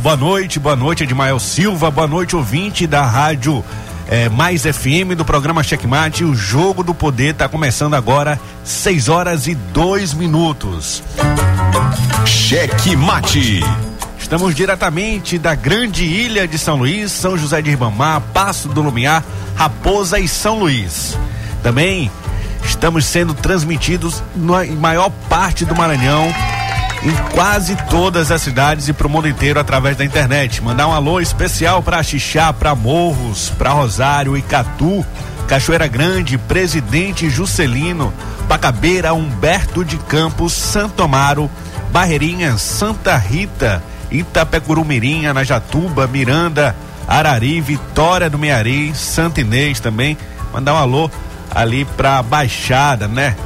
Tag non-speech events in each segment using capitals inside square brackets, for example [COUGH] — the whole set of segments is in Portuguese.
Boa noite, boa noite Edmael Silva, boa noite ouvinte da rádio é, Mais FM do programa Checkmate. O Jogo do Poder está começando agora, 6 horas e 2 minutos. Cheque Mate. Estamos diretamente da grande ilha de São Luís, São José de Ribamar, Passo do Lumiar, Raposa e São Luís. Também estamos sendo transmitidos na maior parte do Maranhão, em quase todas as cidades e para o mundo inteiro através da internet. Mandar um alô especial para Xixá, para Morros, para Rosário, Icatu, Cachoeira Grande, Presidente Juscelino, Pacabeira, Humberto de Campos, Santo Amaro, Barreirinha, Santa Rita, Itapecurumirim, Anajatuba, Miranda, Arari, Vitória do Meari, Santa Inês também. Mandar um alô ali pra Baixada, né?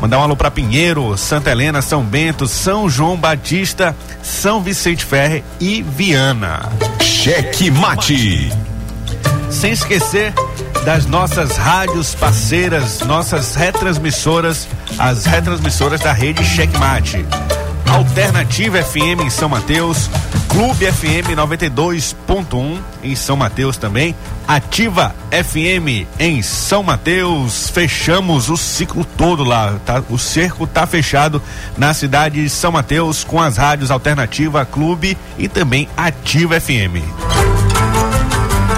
Mandar um alô para Pinheiro, Santa Helena, São Bento, São João Batista, São Vicente Ferre e Viana. Cheque Mate. Sem esquecer das nossas rádios parceiras, nossas retransmissoras, as retransmissoras da rede Checkmate. Alternativa FM em São Mateus, Clube FM 92.1 em São Mateus também, Ativa FM em São Mateus. Fechamos o ciclo todo lá, tá? O cerco tá fechado na cidade de São Mateus com as rádios Alternativa, Clube e também Ativa FM.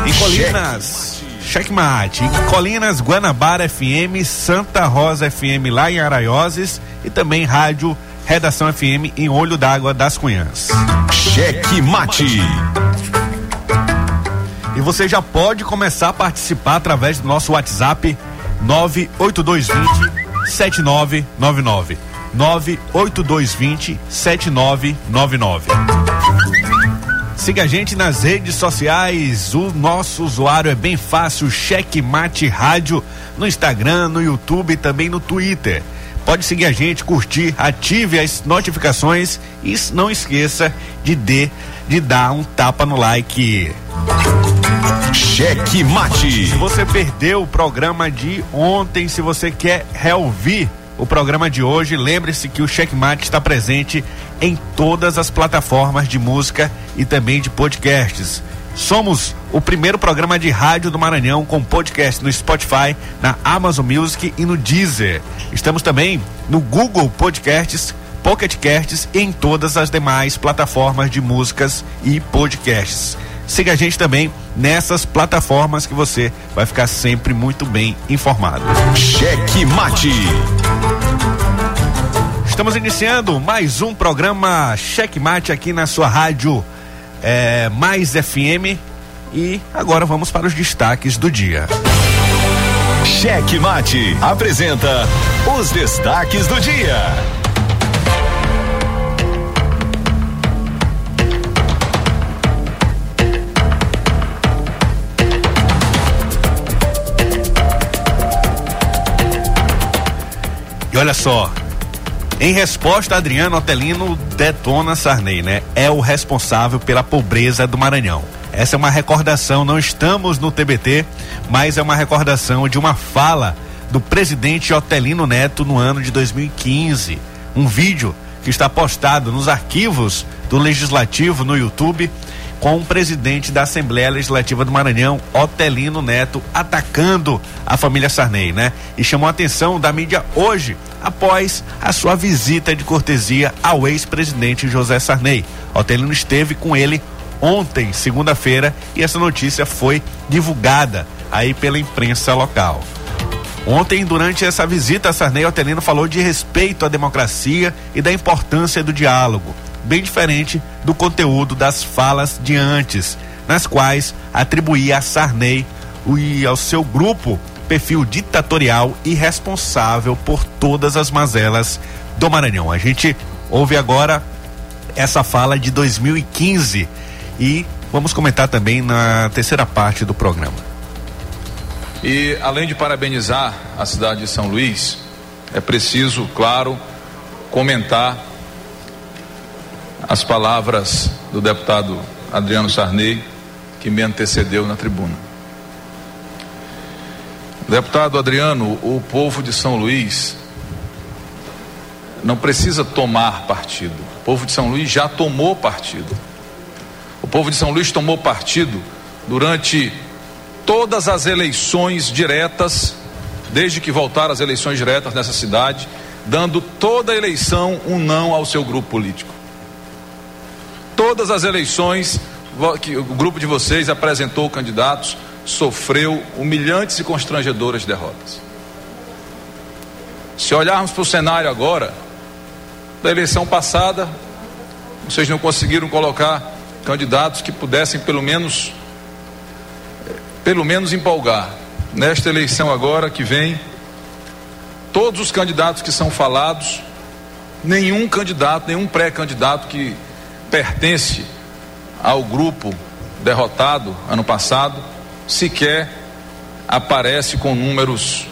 Em Colinas, Checkmate. Colinas, Guanabara FM, Santa Rosa FM lá em Araioses e também rádio Redação FM em Olho d'Água das Cunhãs. Cheque Mate. E você já pode começar a participar através do nosso WhatsApp 98220 7999. 98220 7999. Siga a gente nas redes sociais. O nosso usuário é bem fácil, Checkmate Rádio, no Instagram, no YouTube e também no Twitter. Pode seguir a gente, curtir, ative as notificações e não esqueça de, de, de dar um tapa no like. Cheque Mate. Se você perdeu o programa de ontem, se você quer reouvir o programa de hoje, lembre-se que o Checkmate está presente em todas as plataformas de música e também de podcasts. Somos o primeiro programa de rádio do Maranhão com podcast no Spotify, na Amazon Music e no Deezer. Estamos também no Google Podcasts, Pocket Casts e em todas as demais plataformas de músicas e podcasts. Siga a gente também nessas plataformas que você vai ficar sempre muito bem informado. Cheque Mate. Estamos iniciando mais um programa Cheque Mate aqui na sua rádio é, Mais FM e agora vamos para os destaques do dia. Cheque Mate apresenta os destaques do dia. E olha só, em resposta, Adriano Otelino detona Sarney, né? É o responsável pela pobreza do Maranhão. Essa é uma recordação, não estamos no TBT, mas é uma recordação de uma fala do presidente Otelino Neto no ano de 2015. Um vídeo que está postado nos arquivos do Legislativo no YouTube com o presidente da Assembleia Legislativa do Maranhão, Otelino Neto, atacando a família Sarney, né? E chamou a atenção da mídia hoje, após a sua visita de cortesia ao ex-presidente José Sarney. Otelino esteve com ele ontem, segunda-feira, e essa notícia foi divulgada aí pela imprensa local. Ontem, durante essa visita, Sarney Otelino falou de respeito à democracia e da importância do diálogo bem diferente do conteúdo das falas de antes, nas quais atribuía a Sarney e ao seu grupo perfil ditatorial e responsável por todas as mazelas do Maranhão. A gente houve agora essa fala de 2015 e vamos comentar também na terceira parte do programa. E além de parabenizar a cidade de São Luís, é preciso, claro, comentar as palavras do deputado Adriano Sarney, que me antecedeu na tribuna. Deputado Adriano, o povo de São Luís não precisa tomar partido. O povo de São Luís já tomou partido. O povo de São Luís tomou partido durante todas as eleições diretas, desde que voltaram as eleições diretas nessa cidade, dando toda eleição um não ao seu grupo político. Todas as eleições que o grupo de vocês apresentou candidatos, sofreu humilhantes e constrangedoras derrotas. Se olharmos para o cenário agora, da eleição passada, vocês não conseguiram colocar candidatos que pudessem pelo menos pelo menos empolgar. Nesta eleição agora que vem, todos os candidatos que são falados, nenhum candidato, nenhum pré-candidato que pertence ao grupo derrotado ano passado, sequer aparece com números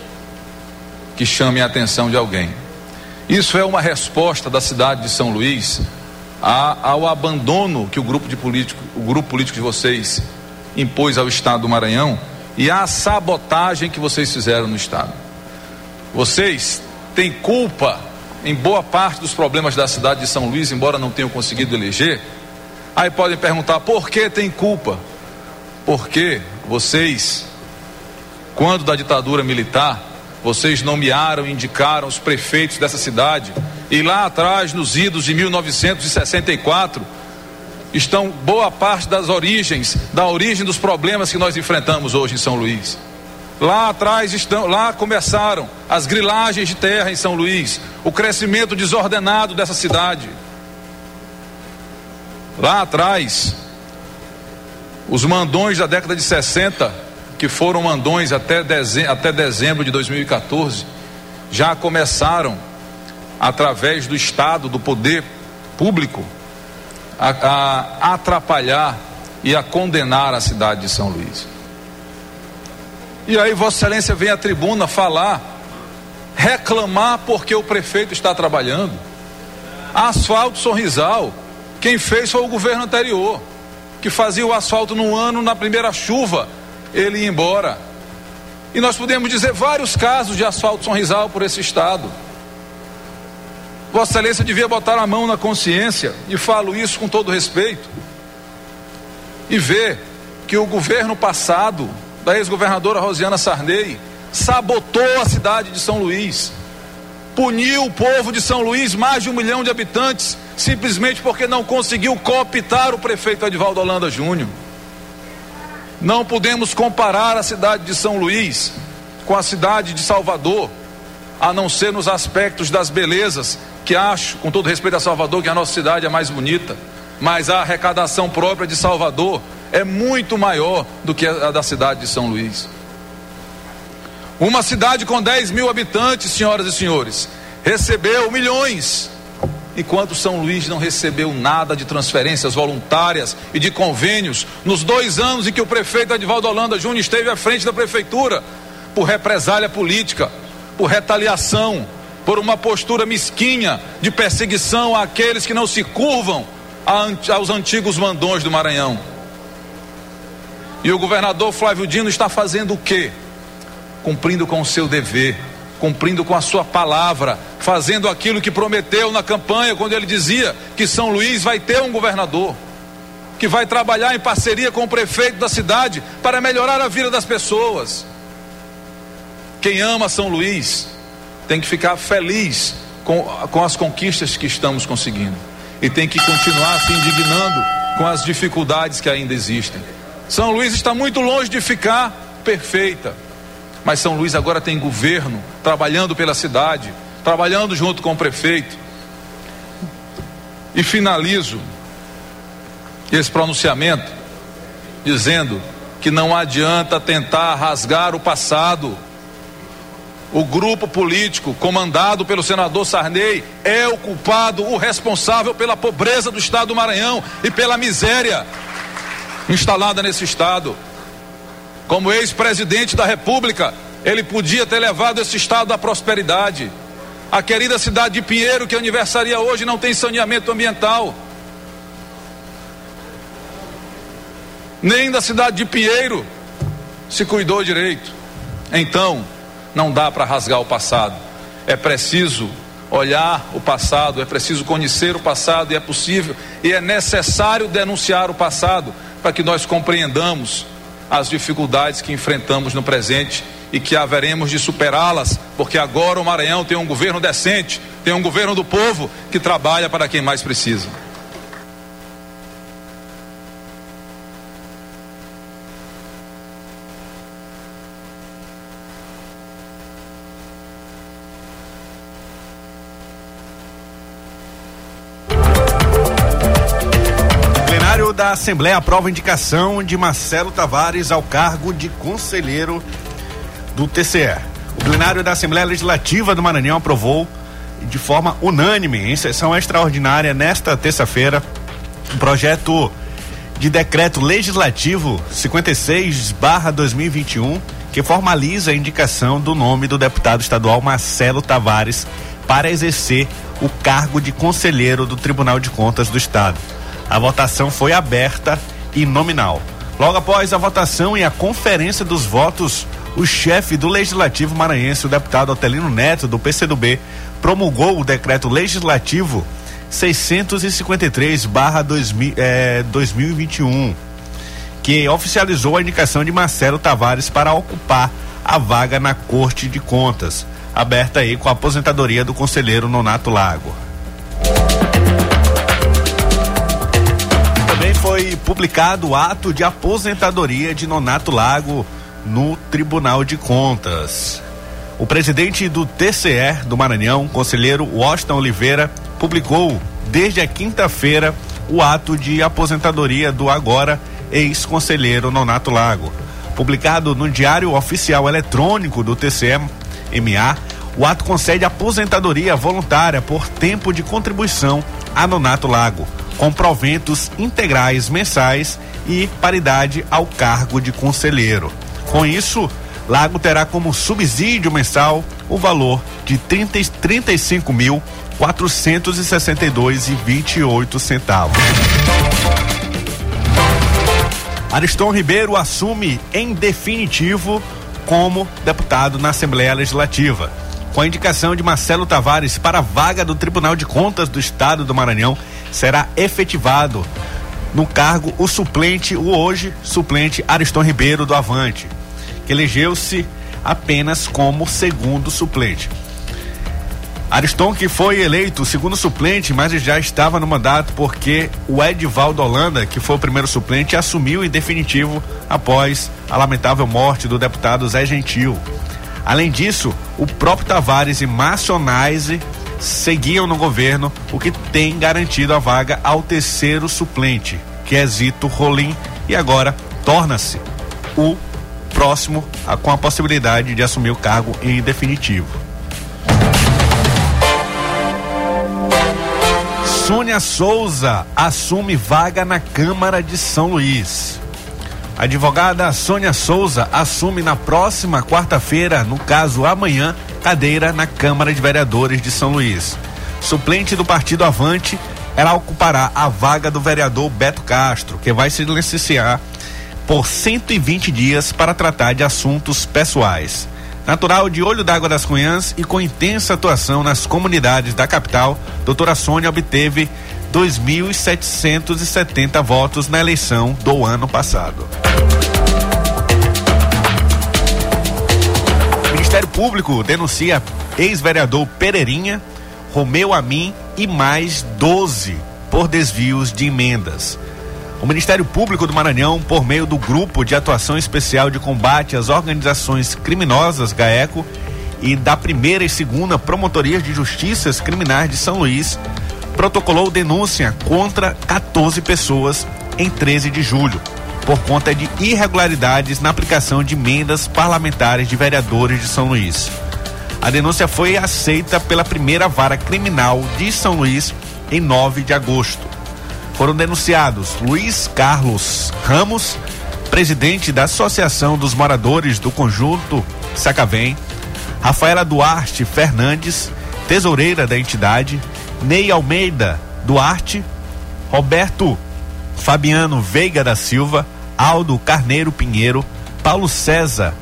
que chamem a atenção de alguém. Isso é uma resposta da cidade de São Luís ao abandono que o grupo de político, o grupo político de vocês impôs ao estado do Maranhão e à sabotagem que vocês fizeram no estado. Vocês têm culpa em boa parte dos problemas da cidade de São Luís, embora não tenham conseguido eleger. Aí podem perguntar por que tem culpa? Porque vocês, quando da ditadura militar, vocês nomearam, indicaram os prefeitos dessa cidade. E lá atrás, nos idos de 1964, estão boa parte das origens, da origem dos problemas que nós enfrentamos hoje em São Luís. Lá atrás estão, lá começaram as grilagens de terra em São Luís, o crescimento desordenado dessa cidade. Lá atrás, os mandões da década de 60, que foram mandões até dezembro, até dezembro de 2014, já começaram, através do Estado, do poder público, a, a atrapalhar e a condenar a cidade de São Luís. E aí Vossa Excelência vem à tribuna falar, reclamar porque o prefeito está trabalhando. Asfalto Sorrisal, quem fez foi o governo anterior, que fazia o asfalto no ano, na primeira chuva, ele ia embora. E nós podemos dizer vários casos de asfalto Sorrisal por esse estado. Vossa Excelência devia botar a mão na consciência, e falo isso com todo respeito, e ver que o governo passado da ex-governadora Rosiana Sarney sabotou a cidade de São Luís, puniu o povo de São Luís, mais de um milhão de habitantes, simplesmente porque não conseguiu cooptar o prefeito Edvaldo Holanda Júnior. Não podemos comparar a cidade de São Luís com a cidade de Salvador, a não ser nos aspectos das belezas, que acho, com todo respeito a Salvador, que a nossa cidade é mais bonita, mas a arrecadação própria de Salvador é muito maior do que a da cidade de São Luís. Uma cidade com 10 mil habitantes, senhoras e senhores, recebeu milhões, enquanto São Luís não recebeu nada de transferências voluntárias e de convênios nos dois anos em que o prefeito Edvaldo Holanda Júnior esteve à frente da prefeitura, por represália política, por retaliação, por uma postura mesquinha de perseguição àqueles que não se curvam aos antigos mandões do Maranhão. E o governador Flávio Dino está fazendo o quê? Cumprindo com o seu dever, cumprindo com a sua palavra, fazendo aquilo que prometeu na campanha, quando ele dizia que São Luís vai ter um governador, que vai trabalhar em parceria com o prefeito da cidade para melhorar a vida das pessoas. Quem ama São Luís tem que ficar feliz com, com as conquistas que estamos conseguindo e tem que continuar se indignando com as dificuldades que ainda existem. São Luís está muito longe de ficar perfeita. Mas São Luís agora tem governo trabalhando pela cidade, trabalhando junto com o prefeito. E finalizo esse pronunciamento dizendo que não adianta tentar rasgar o passado. o grupo político comandado pelo senador Sarney é o culpado, o responsável pela pobreza do estado do Maranhão e pela miséria instalada nesse estado. Como ex-presidente da República, ele podia ter levado esse estado à prosperidade. A querida cidade de Pinheiro, que aniversaria hoje, não tem saneamento ambiental. Nem da cidade de Pinheiro se cuidou direito. Então, não dá para rasgar o passado. É preciso olhar o passado, é preciso conhecer o passado e é possível e é necessário denunciar o passado para que nós compreendamos as dificuldades que enfrentamos no presente e que haveremos de superá-las, porque agora o Maranhão tem um governo decente, tem um governo do povo que trabalha para quem mais precisa. Da Assembleia aprova a indicação de Marcelo Tavares ao cargo de conselheiro do TCE. O plenário da Assembleia Legislativa do Maranhão aprovou de forma unânime, em sessão extraordinária nesta terça-feira, um projeto de decreto legislativo 56/2021 que formaliza a indicação do nome do deputado estadual Marcelo Tavares para exercer o cargo de conselheiro do Tribunal de Contas do Estado. A votação foi aberta e nominal. Logo após a votação e a conferência dos votos, o chefe do Legislativo Maranhense, o deputado Otelino Neto, do PCdoB, promulgou o decreto legislativo 653-2021, que oficializou a indicação de Marcelo Tavares para ocupar a vaga na Corte de Contas, aberta aí com a aposentadoria do conselheiro Nonato Lago. Foi publicado o ato de aposentadoria de Nonato Lago no Tribunal de Contas. O presidente do TCE do Maranhão, conselheiro Washington Oliveira, publicou desde a quinta-feira o ato de aposentadoria do agora ex-conselheiro Nonato Lago. Publicado no Diário Oficial Eletrônico do TCE-MA, o ato concede aposentadoria voluntária por tempo de contribuição a Nonato Lago com proventos integrais mensais e paridade ao cargo de conselheiro. Com isso, Lago terá como subsídio mensal o valor de e oito centavos. Ariston Ribeiro assume em definitivo como deputado na Assembleia Legislativa. Com a indicação de Marcelo Tavares para a vaga do Tribunal de Contas do Estado do Maranhão, será efetivado no cargo o suplente, o hoje suplente Ariston Ribeiro do Avante, que elegeu-se apenas como segundo suplente. Ariston que foi eleito segundo suplente, mas já estava no mandato porque o Edvaldo Holanda, que foi o primeiro suplente, assumiu em definitivo após a lamentável morte do deputado Zé Gentil. Além disso, o próprio Tavares e Márcio Naise seguiam no governo, o que tem garantido a vaga ao terceiro suplente, que é Zito Rolim, e agora torna-se o próximo a, com a possibilidade de assumir o cargo em definitivo. Sônia Souza assume vaga na Câmara de São Luís. A advogada Sônia Souza assume na próxima quarta-feira, no caso amanhã, cadeira na Câmara de Vereadores de São Luís. Suplente do Partido Avante, ela ocupará a vaga do vereador Beto Castro, que vai se licenciar por 120 dias para tratar de assuntos pessoais. Natural de Olho d'Água das Cunhãs e com intensa atuação nas comunidades da capital, doutora Sônia obteve 2.770 votos na eleição do ano passado. Ministério Público denuncia ex-vereador Pereirinha, Romeu Amin e mais 12 por desvios de emendas. O Ministério Público do Maranhão, por meio do Grupo de Atuação Especial de Combate às Organizações Criminosas, GAECO, e da primeira e segunda Promotorias de Justiças Criminais de São Luís, protocolou denúncia contra 14 pessoas em 13 de julho por conta de irregularidades na aplicação de emendas parlamentares de vereadores de São Luís. A denúncia foi aceita pela primeira vara criminal de São Luís em 9 de agosto. Foram denunciados Luiz Carlos Ramos, presidente da Associação dos Moradores do Conjunto Sacavém, Rafaela Duarte Fernandes, tesoureira da entidade, Ney Almeida Duarte, Roberto Fabiano Veiga da Silva, Aldo Carneiro Pinheiro, Paulo César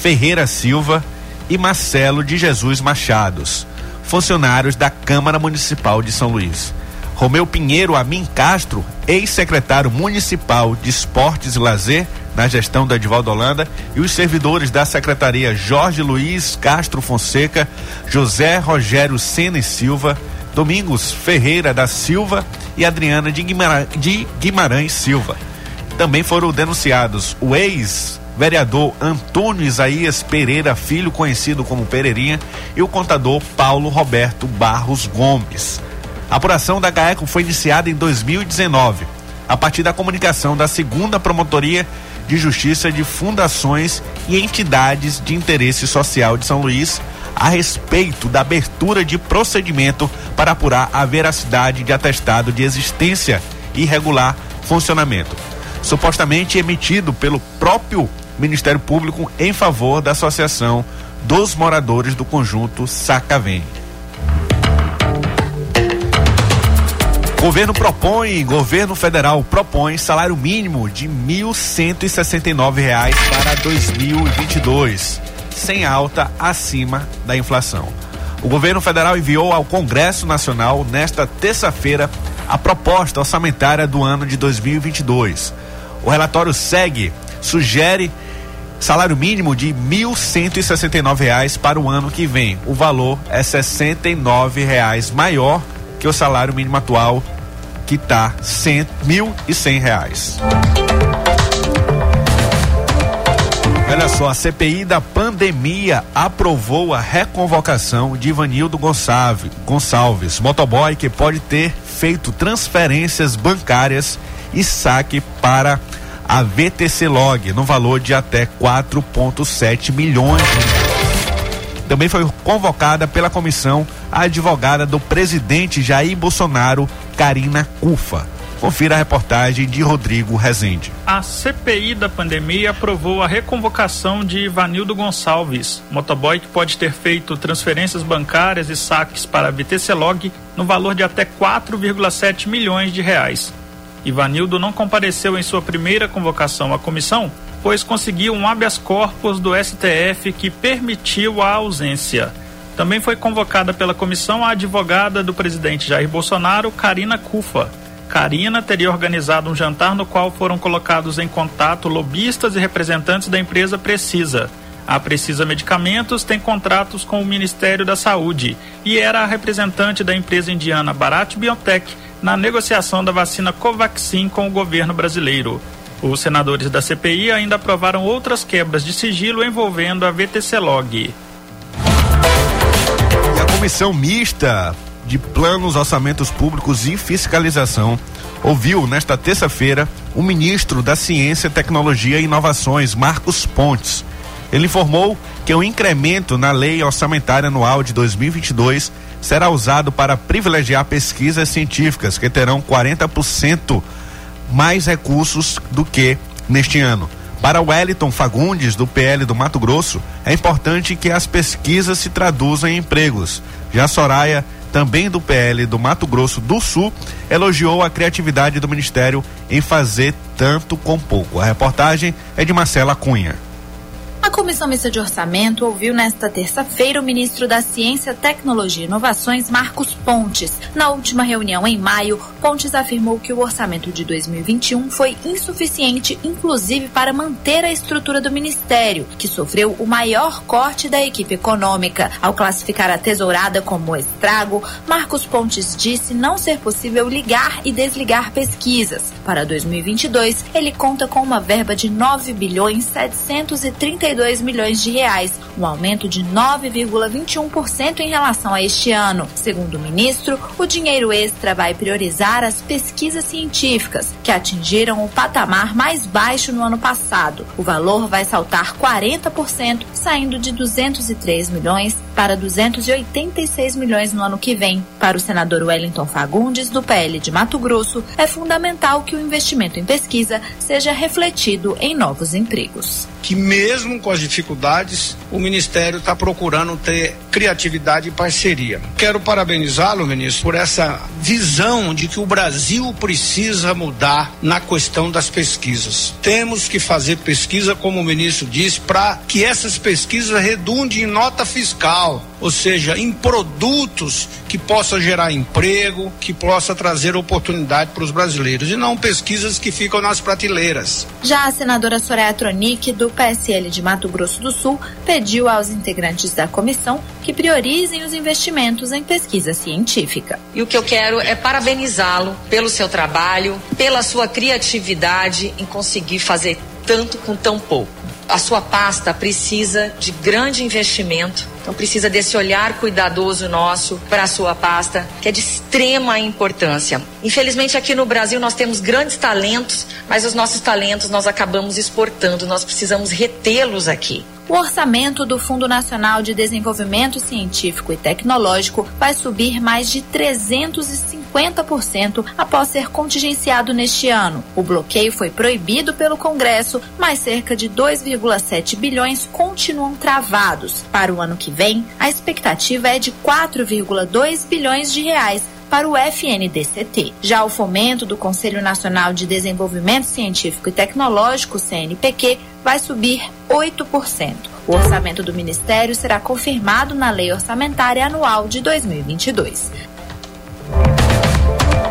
Ferreira Silva e Marcelo de Jesus Machados, funcionários da Câmara Municipal de São Luís. Romeu Pinheiro Amin Castro, ex-secretário municipal de Esportes e Lazer na gestão da Edivaldo Holanda, e os servidores da secretaria Jorge Luiz Castro Fonseca, José Rogério Sena e Silva, Domingos Ferreira da Silva e Adriana de Guimarães Silva. Também foram denunciados o ex vereador Antônio Isaías Pereira Filho, conhecido como Pereirinha, e o contador Paulo Roberto Barros Gomes. A apuração da GAECO foi iniciada em 2019, a partir da comunicação da segunda Promotoria de Justiça de Fundações e Entidades de Interesse Social de São Luís a respeito da abertura de procedimento para apurar a veracidade de atestado de existência e irregular funcionamento, supostamente emitido pelo próprio Ministério Público em favor da Associação dos Moradores do Conjunto Sacavém. Governo propõe, governo federal propõe salário mínimo de 1.169 reais para 2022, sem alta acima da inflação. O governo federal enviou ao Congresso Nacional nesta terça-feira a proposta orçamentária do ano de 2022. O relatório segue, sugere salário mínimo de R$ 1.169 para o ano que vem. O valor é 69 reais maior que o salário mínimo atual, que está 1.100 reais. Olha só, a CPI da pandemia aprovou a reconvocação de Ivanildo Gonçalves, Gonçalves, motoboy que pode ter feito transferências bancárias e saque para a VTC Log no valor de até 4,7 milhões Também foi convocada pela comissão a advogada do presidente Jair Bolsonaro, Karina Cufa. Confira a reportagem de Rodrigo Rezende. A CPI da pandemia aprovou a reconvocação de Ivanildo Gonçalves, motoboy que pode ter feito transferências bancárias e saques para a VTC Log no valor de até 4,7 milhões de reais. Ivanildo não compareceu em sua primeira convocação à comissão, pois conseguiu um habeas corpus do STF que permitiu a ausência. Também foi convocada pela comissão a advogada do presidente Jair Bolsonaro, Karina Cufa. Karina teria organizado um jantar no qual foram colocados em contato lobistas e representantes da empresa Precisa. A Precisa Medicamentos tem contratos com o Ministério da Saúde e era a representante da empresa indiana Bharat Biotech na negociação da vacina Covaxin com o governo brasileiro. Os senadores da CPI ainda aprovaram outras quebras de sigilo envolvendo a VTC Log. E a comissão mista de planos, orçamentos públicos e fiscalização ouviu nesta terça-feira o ministro da Ciência, Tecnologia e Inovações, Marcos Pontes. Ele informou que o incremento na lei orçamentária anual de 2022 será usado para privilegiar pesquisas científicas que terão 40% mais recursos do que neste ano. Para Wellington Fagundes, do PL do Mato Grosso, é importante que as pesquisas se traduzam em empregos. Já Soraya, também do PL do Mato Grosso do Sul, elogiou a criatividade do Ministério em fazer tanto com pouco. A reportagem é de Marcela Cunha. A Comissão Mista de Orçamento ouviu nesta terça-feira o ministro da Ciência, Tecnologia e Inovações, Marcos Pontes. Na última reunião em maio, Pontes afirmou que o orçamento de 2021 foi insuficiente, inclusive para manter a estrutura do ministério, que sofreu o maior corte da equipe econômica. Ao classificar a tesourada como estrago, Marcos Pontes disse não ser possível ligar e desligar pesquisas. Para 2022, ele conta com uma verba de 9 bilhões 732 32 milhões de reais, um aumento de 9,21% em relação a este ano. Segundo o ministro, o dinheiro extra vai priorizar as pesquisas científicas, que atingiram o patamar mais baixo no ano passado. O valor vai saltar 40%, saindo de 203 milhões para 286 milhões no ano que vem. Para o senador Wellington Fagundes, do PL de Mato Grosso, é fundamental que o investimento em pesquisa seja refletido em novos empregos que mesmo com as dificuldades, o Ministério está procurando ter criatividade e parceria. Quero parabenizá-lo, ministro, por essa visão de que o Brasil precisa mudar na questão das pesquisas. Temos que fazer pesquisa, como o ministro disse, para que essas pesquisas redundem em nota fiscal, ou seja, em produtos que possa gerar emprego, que possa trazer oportunidade para os brasileiros e não pesquisas que ficam nas prateleiras. Já a senadora Soraya Tronic, do PSL de Mato Grosso do Sul, pediu aos integrantes da comissão que priorizem os investimentos em pesquisa científica. E o que eu quero é parabenizá-lo pelo seu trabalho, pela sua criatividade em conseguir fazer tanto com tão pouco. A sua pasta precisa de grande investimento, então precisa desse olhar cuidadoso nosso para a sua pasta, que é de extrema importância. Infelizmente aqui no Brasil nós temos grandes talentos, mas os nossos talentos nós acabamos exportando, nós precisamos retê-los aqui. O orçamento do Fundo Nacional de Desenvolvimento Científico e Tecnológico vai subir mais de 350% após ser contingenciado neste ano. O bloqueio foi proibido pelo Congresso, mas cerca de 2,7 bilhões continuam travados. Para o ano que vem, a expectativa é de 4,2 bilhões de reais para o FNDCT. Já o fomento do Conselho Nacional de Desenvolvimento Científico e Tecnológico, CNPq, vai subir 8%. O orçamento do Ministério será confirmado na Lei Orçamentária Anual de 2022.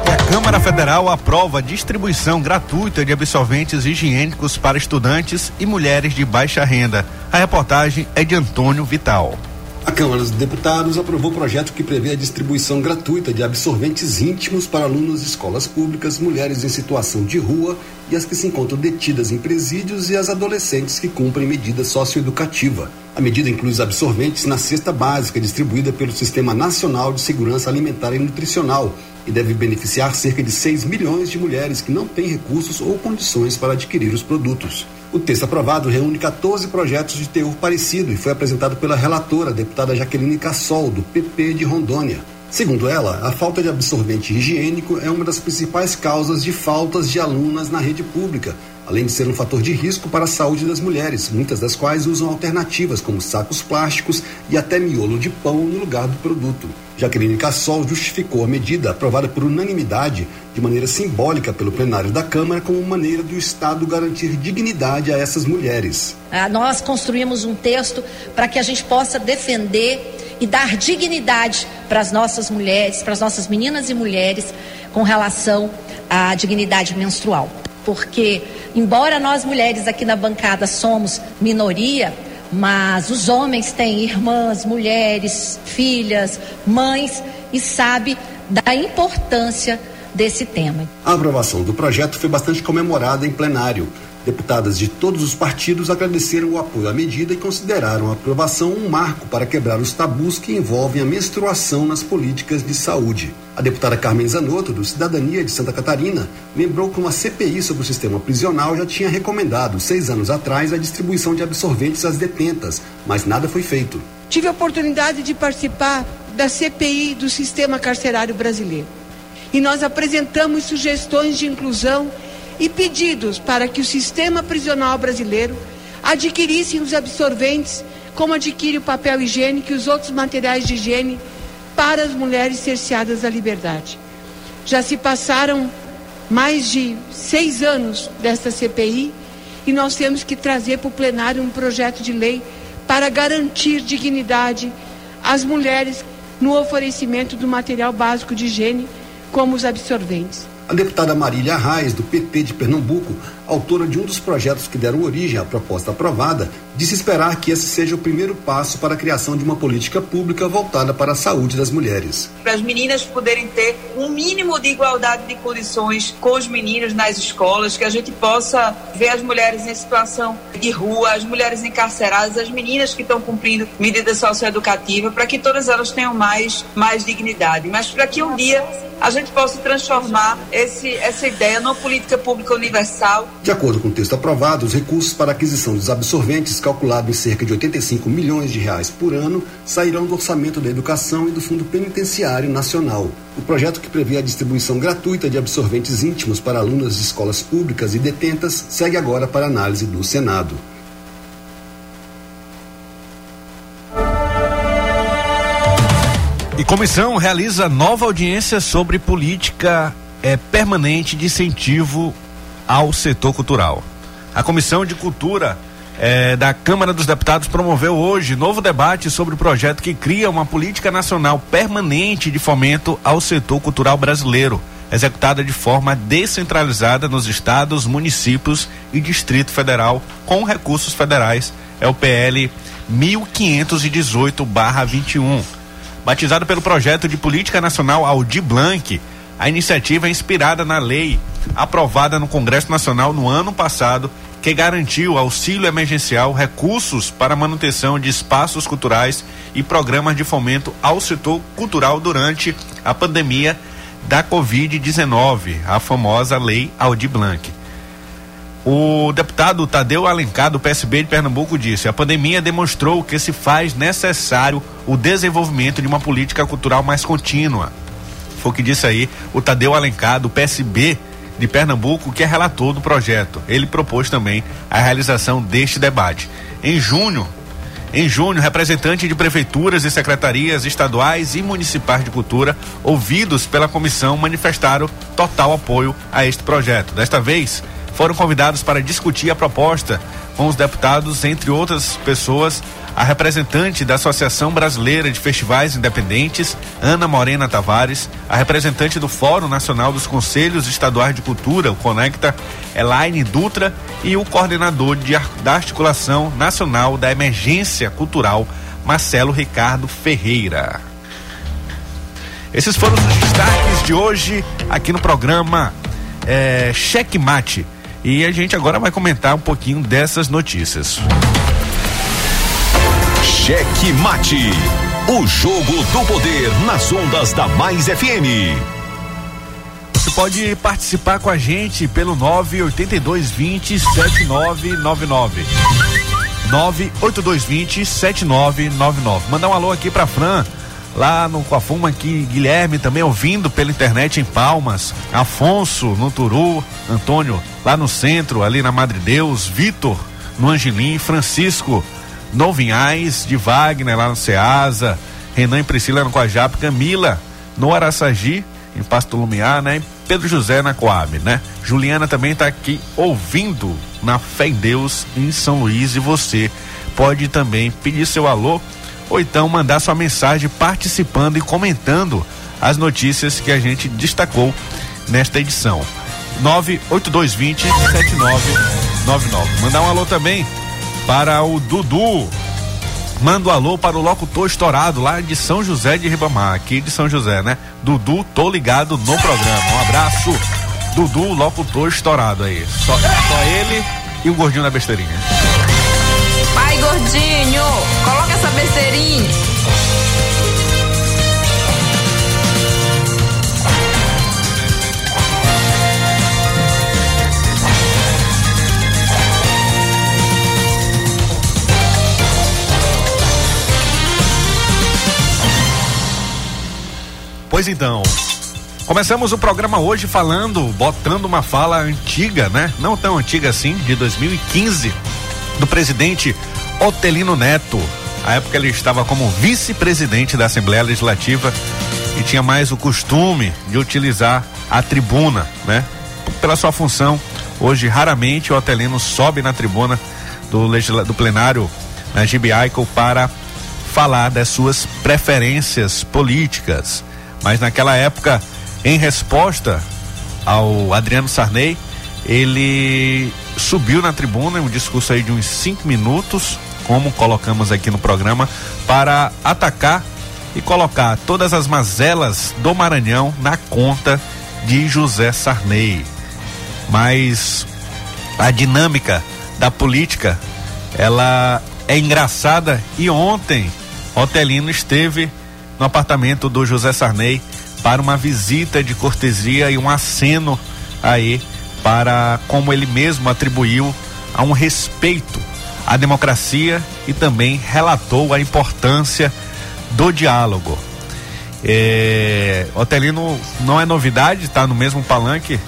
A Câmara Federal aprova a distribuição gratuita de absorventes higiênicos para estudantes e mulheres de baixa renda. A reportagem é de Antônio Vital. A Câmara dos Deputados aprovou o projeto que prevê a distribuição gratuita de absorventes íntimos para alunos de escolas públicas, mulheres em situação de rua e as que se encontram detidas em presídios e as adolescentes que cumprem medida socioeducativa. A medida inclui os absorventes na cesta básica distribuída pelo Sistema Nacional de Segurança Alimentar e Nutricional e deve beneficiar cerca de 6 milhões de mulheres que não têm recursos ou condições para adquirir os produtos. O texto aprovado reúne 14 projetos de teor parecido e foi apresentado pela relatora, deputada Jaqueline Cassol, do PP de Rondônia. Segundo ela, a falta de absorvente higiênico é uma das principais causas de faltas de alunas na rede pública, além de ser um fator de risco para a saúde das mulheres, muitas das quais usam alternativas como sacos plásticos e até miolo de pão no lugar do produto. Jaqueline Cassol justificou a medida aprovada por unanimidade de maneira simbólica pelo plenário da Câmara como maneira do Estado garantir dignidade a essas mulheres. Ah, nós construímos um texto para que a gente possa defender e dar dignidade para as nossas mulheres, para as nossas meninas e mulheres com relação à dignidade menstrual. Porque, embora nós mulheres aqui na bancada somos minoria, mas os homens têm irmãs, mulheres, filhas, mães e sabe da importância desse tema. A aprovação do projeto foi bastante comemorada em plenário. Deputadas de todos os partidos agradeceram o apoio à medida e consideraram a aprovação um marco para quebrar os tabus que envolvem a menstruação nas políticas de saúde. A deputada Carmen Zanotto, do Cidadania de Santa Catarina, lembrou que uma CPI sobre o sistema prisional já tinha recomendado, seis anos atrás, a distribuição de absorventes às detentas, mas nada foi feito. Tive a oportunidade de participar da CPI do sistema carcerário brasileiro. E nós apresentamos sugestões de inclusão e pedidos para que o sistema prisional brasileiro adquirisse os absorventes, como adquire o papel higiênico e os outros materiais de higiene para as mulheres cerceadas da liberdade. Já se passaram mais de seis anos desta CPI e nós temos que trazer para o plenário um projeto de lei para garantir dignidade às mulheres no oferecimento do material básico de higiene, como os absorventes. A deputada Marília Arraes, do PT de Pernambuco, autora de um dos projetos que deram origem à proposta aprovada, disse esperar que esse seja o primeiro passo para a criação de uma política pública voltada para a saúde das mulheres. Para as meninas poderem ter um mínimo de igualdade de condições com os meninos nas escolas, que a gente possa ver as mulheres em situação de rua, as mulheres encarceradas, as meninas que estão cumprindo medida socioeducativa, para que todas elas tenham mais, mais dignidade. Mas para que um dia a gente possa transformar esse, essa ideia numa política pública universal. De acordo com o texto aprovado, os recursos para aquisição dos absorventes, calculado em cerca de 85 milhões de reais por ano, sairão do orçamento da educação e do Fundo Penitenciário Nacional. O projeto que prevê a distribuição gratuita de absorventes íntimos para alunas de escolas públicas e detentas segue agora para análise do Senado. E comissão realiza nova audiência sobre política é, permanente de incentivo ao setor cultural. A Comissão de Cultura é, da Câmara dos Deputados promoveu hoje novo debate sobre o projeto que cria uma política nacional permanente de fomento ao setor cultural brasileiro, executada de forma descentralizada nos estados, municípios e Distrito Federal com recursos federais. É o PL 1518/21 batizado pelo projeto de política nacional Aldi Blanc. A iniciativa é inspirada na lei aprovada no Congresso Nacional no ano passado, que garantiu auxílio emergencial, recursos para manutenção de espaços culturais e programas de fomento ao setor cultural durante a pandemia da Covid-19, a famosa Lei Aldi Blanc. O deputado Tadeu Alencar, do PSB de Pernambuco, disse: a pandemia demonstrou que se faz necessário o desenvolvimento de uma política cultural mais contínua. Foi o que disse aí o Tadeu Alencar, do PSB de Pernambuco, que é relator do projeto. Ele propôs também a realização deste debate. Em junho, em junho, representantes de prefeituras e secretarias estaduais e municipais de cultura, ouvidos pela comissão, manifestaram total apoio a este projeto. Desta vez, foram convidados para discutir a proposta com os deputados, entre outras pessoas, a representante da Associação Brasileira de Festivais Independentes, Ana Morena Tavares, a representante do Fórum Nacional dos Conselhos Estaduais de Cultura, o Conecta, Elaine Dutra, e o coordenador de, da Articulação Nacional da Emergência Cultural, Marcelo Ricardo Ferreira. Esses foram os destaques de hoje aqui no programa é, Cheque Mate. E a gente agora vai comentar um pouquinho dessas notícias. Cheque Mate. O jogo do poder nas ondas da Mais FM. Você pode participar com a gente pelo 98220 7999. 98220 7999. Mandar um alô aqui pra Fran lá no Coafuma aqui, Guilherme também ouvindo pela internet em Palmas, Afonso no Turu, Antônio lá no centro, ali na Madre Deus, Vitor no Angelim, Francisco no Vinhais, de Wagner lá no Ceasa, Renan e Priscila no Coajap, Camila no Araçagi, em Pasto Lumiar, né? E Pedro José na Coab, né? Juliana também está aqui ouvindo na Fé em Deus em São Luís e você pode também pedir seu alô ou então mandar sua mensagem participando e comentando as notícias que a gente destacou nesta edição. 98220 7999. Mandar um alô também para o Dudu. Manda um alô para o locutor estourado lá de São José de Ribamar, aqui de São José, né? Dudu, tô ligado no programa. Um abraço. Dudu, locutor estourado aí. Só, só ele e o gordinho da besteirinha. Gordinho, coloca essa besteirinha. Pois então, começamos o programa hoje falando, botando uma fala antiga, né? Não tão antiga assim, de 2015, do presidente Otelino Neto. A época ele estava como vice-presidente da Assembleia Legislativa e tinha mais o costume de utilizar a tribuna, né? Pela sua função, hoje raramente o Otelino sobe na tribuna do, do plenário na GBICO para falar das suas preferências políticas mas naquela época, em resposta ao Adriano Sarney, ele subiu na tribuna, um discurso aí de uns cinco minutos, como colocamos aqui no programa, para atacar e colocar todas as mazelas do Maranhão na conta de José Sarney. Mas a dinâmica da política, ela é engraçada e ontem Otelino esteve no apartamento do José Sarney para uma visita de cortesia e um aceno aí para como ele mesmo atribuiu a um respeito à democracia e também relatou a importância do diálogo. É, Otelino não é novidade, está no mesmo palanque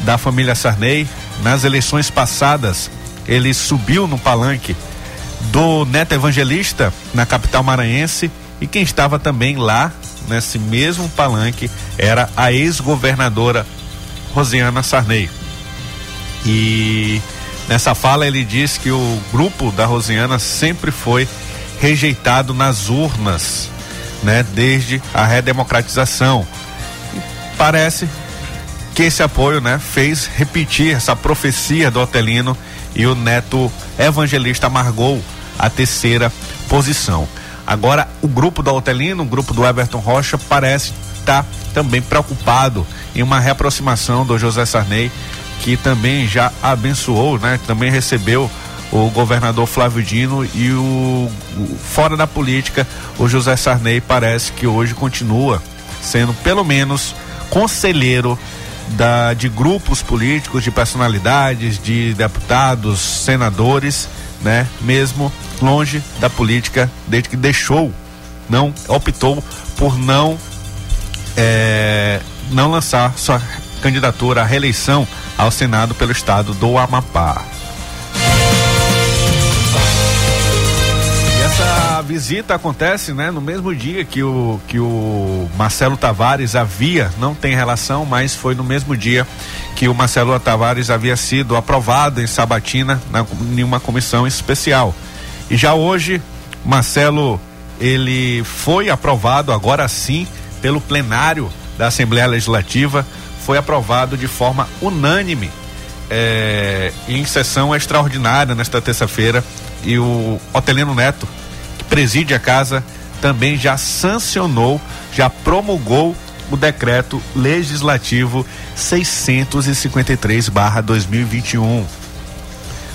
da família Sarney. Nas eleições passadas, ele subiu no palanque do Neto Evangelista na capital maranhense e quem estava também lá nesse mesmo palanque era a ex-governadora Rosiana Sarney. E nessa fala ele diz que o grupo da Rosiana sempre foi rejeitado nas urnas, né, desde a redemocratização. Parece que esse apoio, né, fez repetir essa profecia do Otelino e o neto evangelista amargou a terceira posição. Agora, o grupo do Otelino, o grupo do Everton Rocha, parece estar tá também preocupado em uma reaproximação do José Sarney, que também já abençoou, né? Também recebeu o governador Flávio Dino e o, o, fora da política, o José Sarney parece que hoje continua sendo pelo menos conselheiro da, de grupos políticos, de personalidades, de deputados, senadores, né? Mesmo longe da política, desde que deixou, não optou por não é, não lançar sua candidatura à reeleição ao Senado pelo estado do Amapá. essa visita acontece, né, no mesmo dia que o que o Marcelo Tavares havia, não tem relação, mas foi no mesmo dia que o Marcelo Tavares havia sido aprovado em Sabatina na, em uma comissão especial. E já hoje, Marcelo ele foi aprovado agora sim pelo plenário da Assembleia Legislativa, foi aprovado de forma unânime é, em sessão extraordinária nesta terça-feira e o Otelino Neto preside a casa também já sancionou, já promulgou o decreto legislativo 653/2021.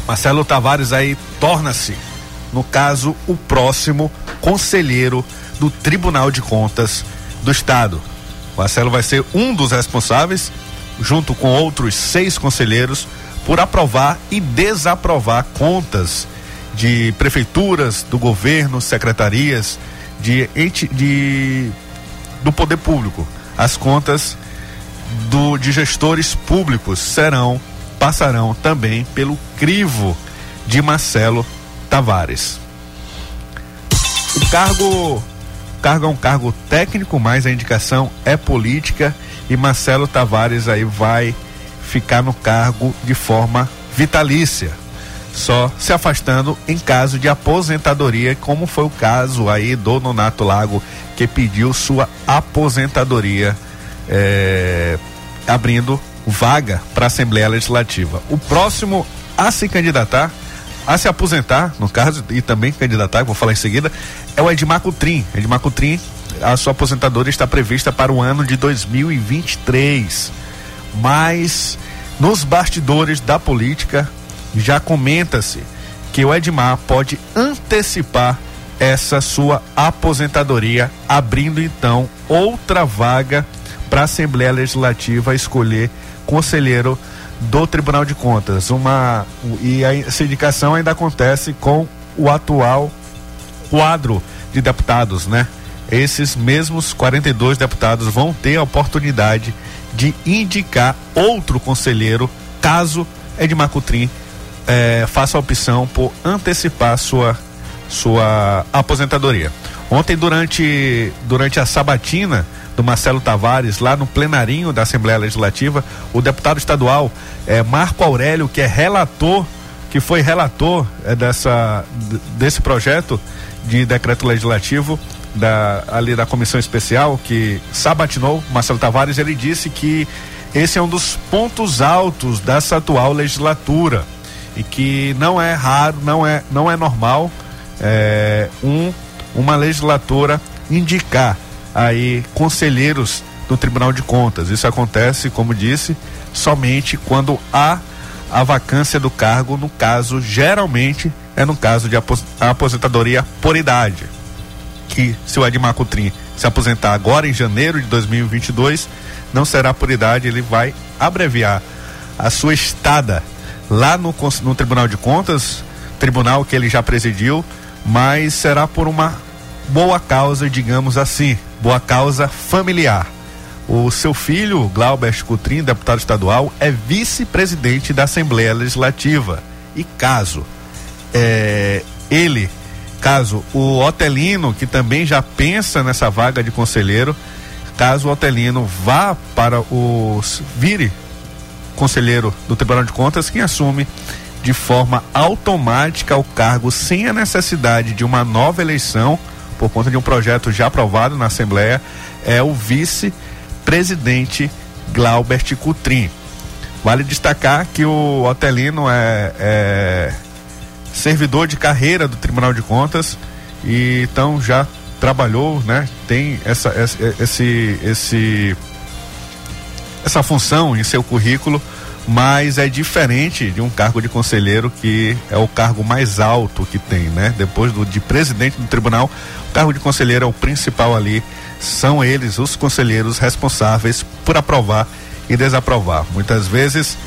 Marcelo Tavares aí torna-se, no caso, o próximo conselheiro do Tribunal de Contas do Estado. Marcelo vai ser um dos responsáveis, junto com outros seis conselheiros, por aprovar e desaprovar contas de prefeituras, do governo, secretarias, de, de do poder público. As contas do, de gestores públicos serão, passarão também pelo crivo de Marcelo Tavares. O cargo, cargo é um cargo técnico, mas a indicação é política e Marcelo Tavares aí vai ficar no cargo de forma vitalícia só se afastando em caso de aposentadoria, como foi o caso aí do Nonato Lago, que pediu sua aposentadoria, é, abrindo vaga para a Assembleia Legislativa. O próximo a se candidatar, a se aposentar, no caso, e também candidatar, vou falar em seguida, é o Edmar Cutrim. Edmar Cutrim, a sua aposentadoria está prevista para o ano de 2023. Mas nos bastidores da política, já comenta-se que o Edmar pode antecipar essa sua aposentadoria, abrindo então outra vaga para a Assembleia Legislativa escolher conselheiro do Tribunal de Contas. Uma e essa indicação ainda acontece com o atual quadro de deputados, né? Esses mesmos 42 deputados vão ter a oportunidade de indicar outro conselheiro caso Edmar Cutrim é, faça a opção por antecipar sua, sua aposentadoria. Ontem, durante, durante a sabatina do Marcelo Tavares, lá no plenarinho da Assembleia Legislativa, o deputado estadual é, Marco Aurélio, que é relator, que foi relator é, dessa, desse projeto de decreto legislativo, da, ali da comissão especial que sabatinou Marcelo Tavares, ele disse que esse é um dos pontos altos dessa atual legislatura e que não é raro, não é, não é normal é, um, uma legislatura indicar aí conselheiros do Tribunal de Contas. Isso acontece, como disse, somente quando há a vacância do cargo, no caso, geralmente é no caso de aposentadoria por idade. Que se o Edmar Coutrin se aposentar agora em janeiro de 2022, não será por idade, ele vai abreviar a sua estada lá no, no Tribunal de Contas, tribunal que ele já presidiu, mas será por uma boa causa, digamos assim, boa causa familiar. O seu filho, Glaubert Coutrin, deputado estadual, é vice-presidente da Assembleia Legislativa. E caso é, ele, caso o Otelino, que também já pensa nessa vaga de conselheiro, caso o Otelino vá para o vire conselheiro do Tribunal de Contas, quem assume de forma automática o cargo sem a necessidade de uma nova eleição por conta de um projeto já aprovado na Assembleia é o vice-presidente Glaubert Coutrin. Vale destacar que o Otelino é, é servidor de carreira do Tribunal de Contas e então já trabalhou, né? Tem essa, esse, esse, essa função em seu currículo, mas é diferente de um cargo de conselheiro que é o cargo mais alto que tem, né? Depois do de presidente do tribunal, o cargo de conselheiro é o principal ali. São eles os conselheiros responsáveis por aprovar e desaprovar. Muitas vezes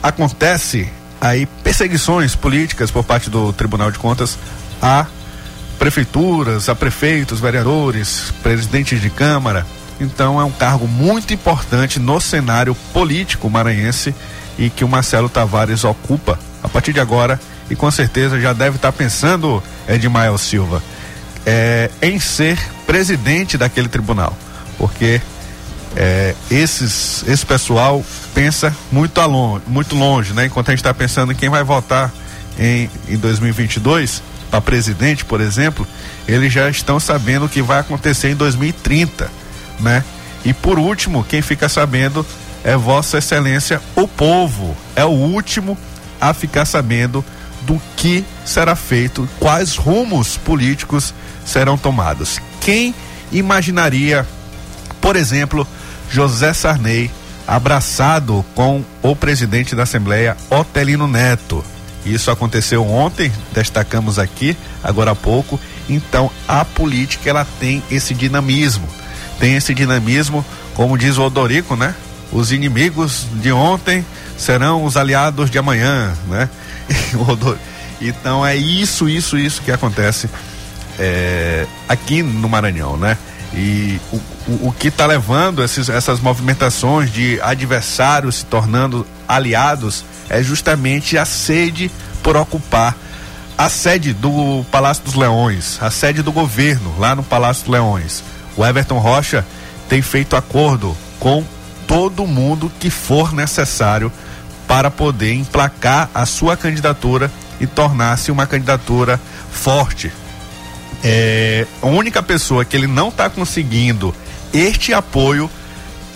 acontece aí perseguições políticas por parte do Tribunal de Contas a prefeituras, a prefeitos, vereadores, presidentes de Câmara. Então é um cargo muito importante no cenário político maranhense e que o Marcelo Tavares ocupa a partir de agora e com certeza já deve estar pensando, Edmael Silva, é, em ser presidente daquele tribunal. Porque é, esses, esse pessoal pensa muito, a longe, muito longe, né? Enquanto a gente está pensando em quem vai votar em, em 2022, para presidente, por exemplo, eles já estão sabendo o que vai acontecer em 2030, né? E por último, quem fica sabendo é Vossa Excelência, o povo. É o último a ficar sabendo do que será feito, quais rumos políticos serão tomados. Quem imaginaria, por exemplo, José Sarney abraçado com o presidente da Assembleia, Otelino Neto? Isso aconteceu ontem, destacamos aqui, agora há pouco. Então, a política ela tem esse dinamismo. Tem esse dinamismo, como diz o Odorico, né? Os inimigos de ontem serão os aliados de amanhã, né? [LAUGHS] então é isso, isso, isso que acontece é, aqui no Maranhão, né? E o, o, o que está levando esses, essas movimentações de adversários se tornando aliados é justamente a sede por ocupar a sede do Palácio dos Leões, a sede do governo lá no Palácio dos Leões. O Everton Rocha tem feito acordo com todo mundo que for necessário para poder emplacar a sua candidatura e tornar-se uma candidatura forte. É, a única pessoa que ele não está conseguindo este apoio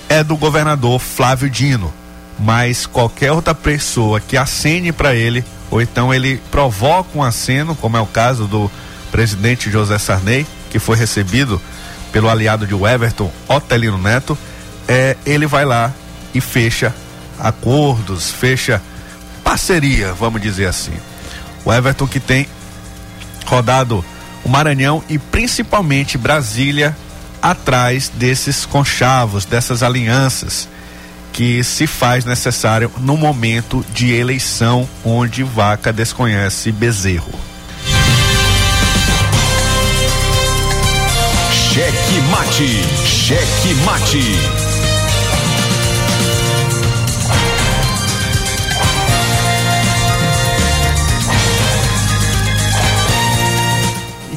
é do governador Flávio Dino mas qualquer outra pessoa que acene para ele, ou então ele provoca um aceno, como é o caso do presidente José Sarney, que foi recebido pelo aliado de Everton, Otelino Neto, é, ele vai lá e fecha acordos, fecha parceria, vamos dizer assim. O Everton que tem rodado o Maranhão e principalmente Brasília atrás desses conchavos, dessas alianças que se faz necessário no momento de eleição onde vaca desconhece bezerro. Cheque mate, cheque mate.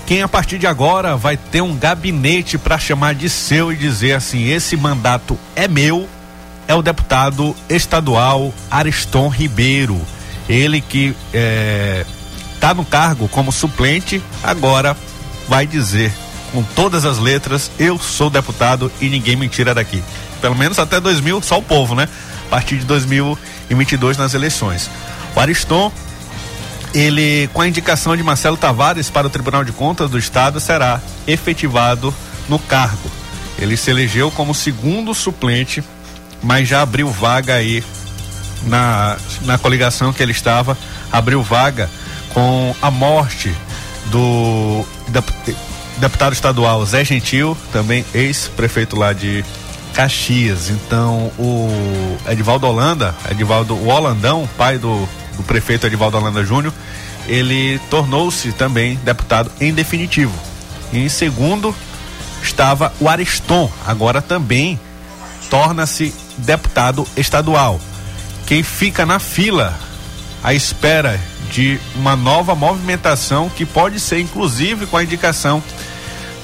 quem a partir de agora vai ter um gabinete para chamar de seu e dizer assim: esse mandato é meu, é o deputado estadual Ariston Ribeiro. Ele que está é, no cargo como suplente, agora vai dizer com todas as letras, eu sou deputado e ninguém me tira daqui. Pelo menos até 2000, só o povo, né? A partir de 2022 nas eleições. O Ariston, ele, com a indicação de Marcelo Tavares para o Tribunal de Contas do Estado, será efetivado no cargo. Ele se elegeu como segundo suplente, mas já abriu vaga aí na, na coligação que ele estava, abriu vaga com a morte do deputado estadual Zé Gentil, também ex-prefeito lá de Caxias. Então, o Edivaldo Holanda, Edivaldo o Holandão, pai do, do prefeito Edivaldo Holanda Júnior, ele tornou-se também deputado em definitivo. E em segundo estava o Ariston, agora também torna-se deputado estadual. Quem fica na fila à espera de uma nova movimentação que pode ser inclusive com a indicação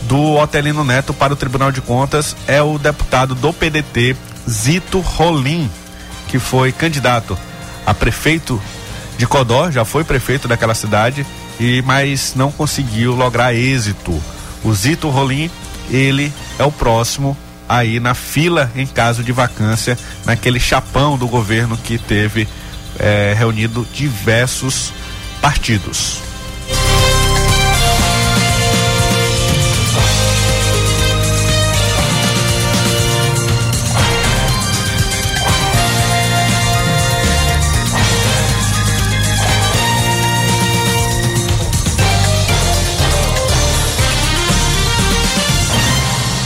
do Otelino Neto para o Tribunal de Contas é o deputado do PDT Zito Rolim, que foi candidato a prefeito de Codó, já foi prefeito daquela cidade e mas não conseguiu lograr êxito. O Zito Rolim, ele é o próximo aí na fila em caso de vacância naquele chapão do governo que teve é, reunido diversos partidos.